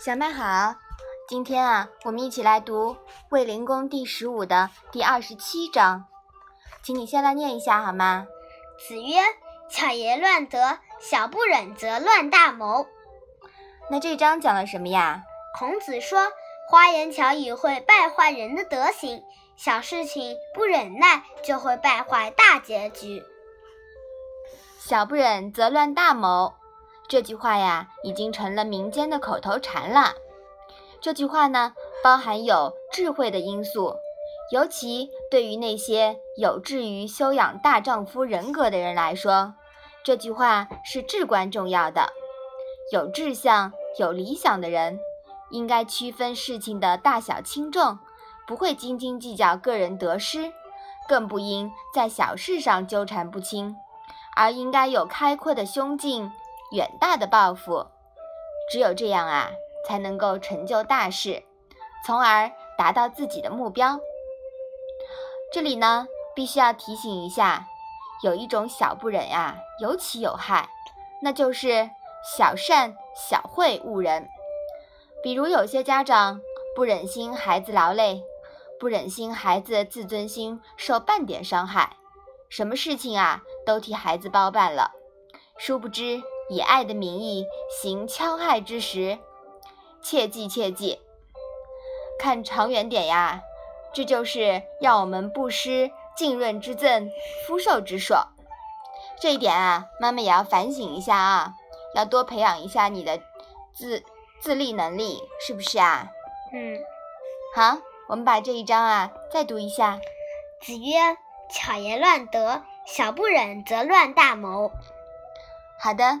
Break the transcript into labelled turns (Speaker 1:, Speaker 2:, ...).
Speaker 1: 小麦好，今天啊，我们一起来读《卫灵公》第十五的第二十七章，请你先来念一下好吗？
Speaker 2: 子曰：“巧言乱德，小不忍则乱大谋。”
Speaker 1: 那这章讲了什么呀？
Speaker 2: 孔子说：“花言巧语会败坏人的德行，小事情不忍耐就会败坏大结局。
Speaker 1: 小不忍则乱大谋。”这句话呀，已经成了民间的口头禅了。这句话呢，包含有智慧的因素，尤其对于那些有志于修养大丈夫人格的人来说，这句话是至关重要的。有志向、有理想的人，应该区分事情的大小轻重，不会斤斤计较个人得失，更不应在小事上纠缠不清，而应该有开阔的胸襟。远大的抱负，只有这样啊，才能够成就大事，从而达到自己的目标。这里呢，必须要提醒一下，有一种小不忍呀，尤其有害，那就是小善小惠误人。比如有些家长不忍心孩子劳累，不忍心孩子自尊心受半点伤害，什么事情啊都替孩子包办了，殊不知。以爱的名义行戕害之时，切记切记，看长远点呀，这就是要我们不失浸润之赠，肤受之硕。这一点啊，妈妈也要反省一下啊，要多培养一下你的自自立能力，是不是啊？
Speaker 2: 嗯。
Speaker 1: 好，我们把这一章啊再读一下。
Speaker 2: 子曰：“巧言乱德，小不忍则乱大谋。”
Speaker 1: 好的。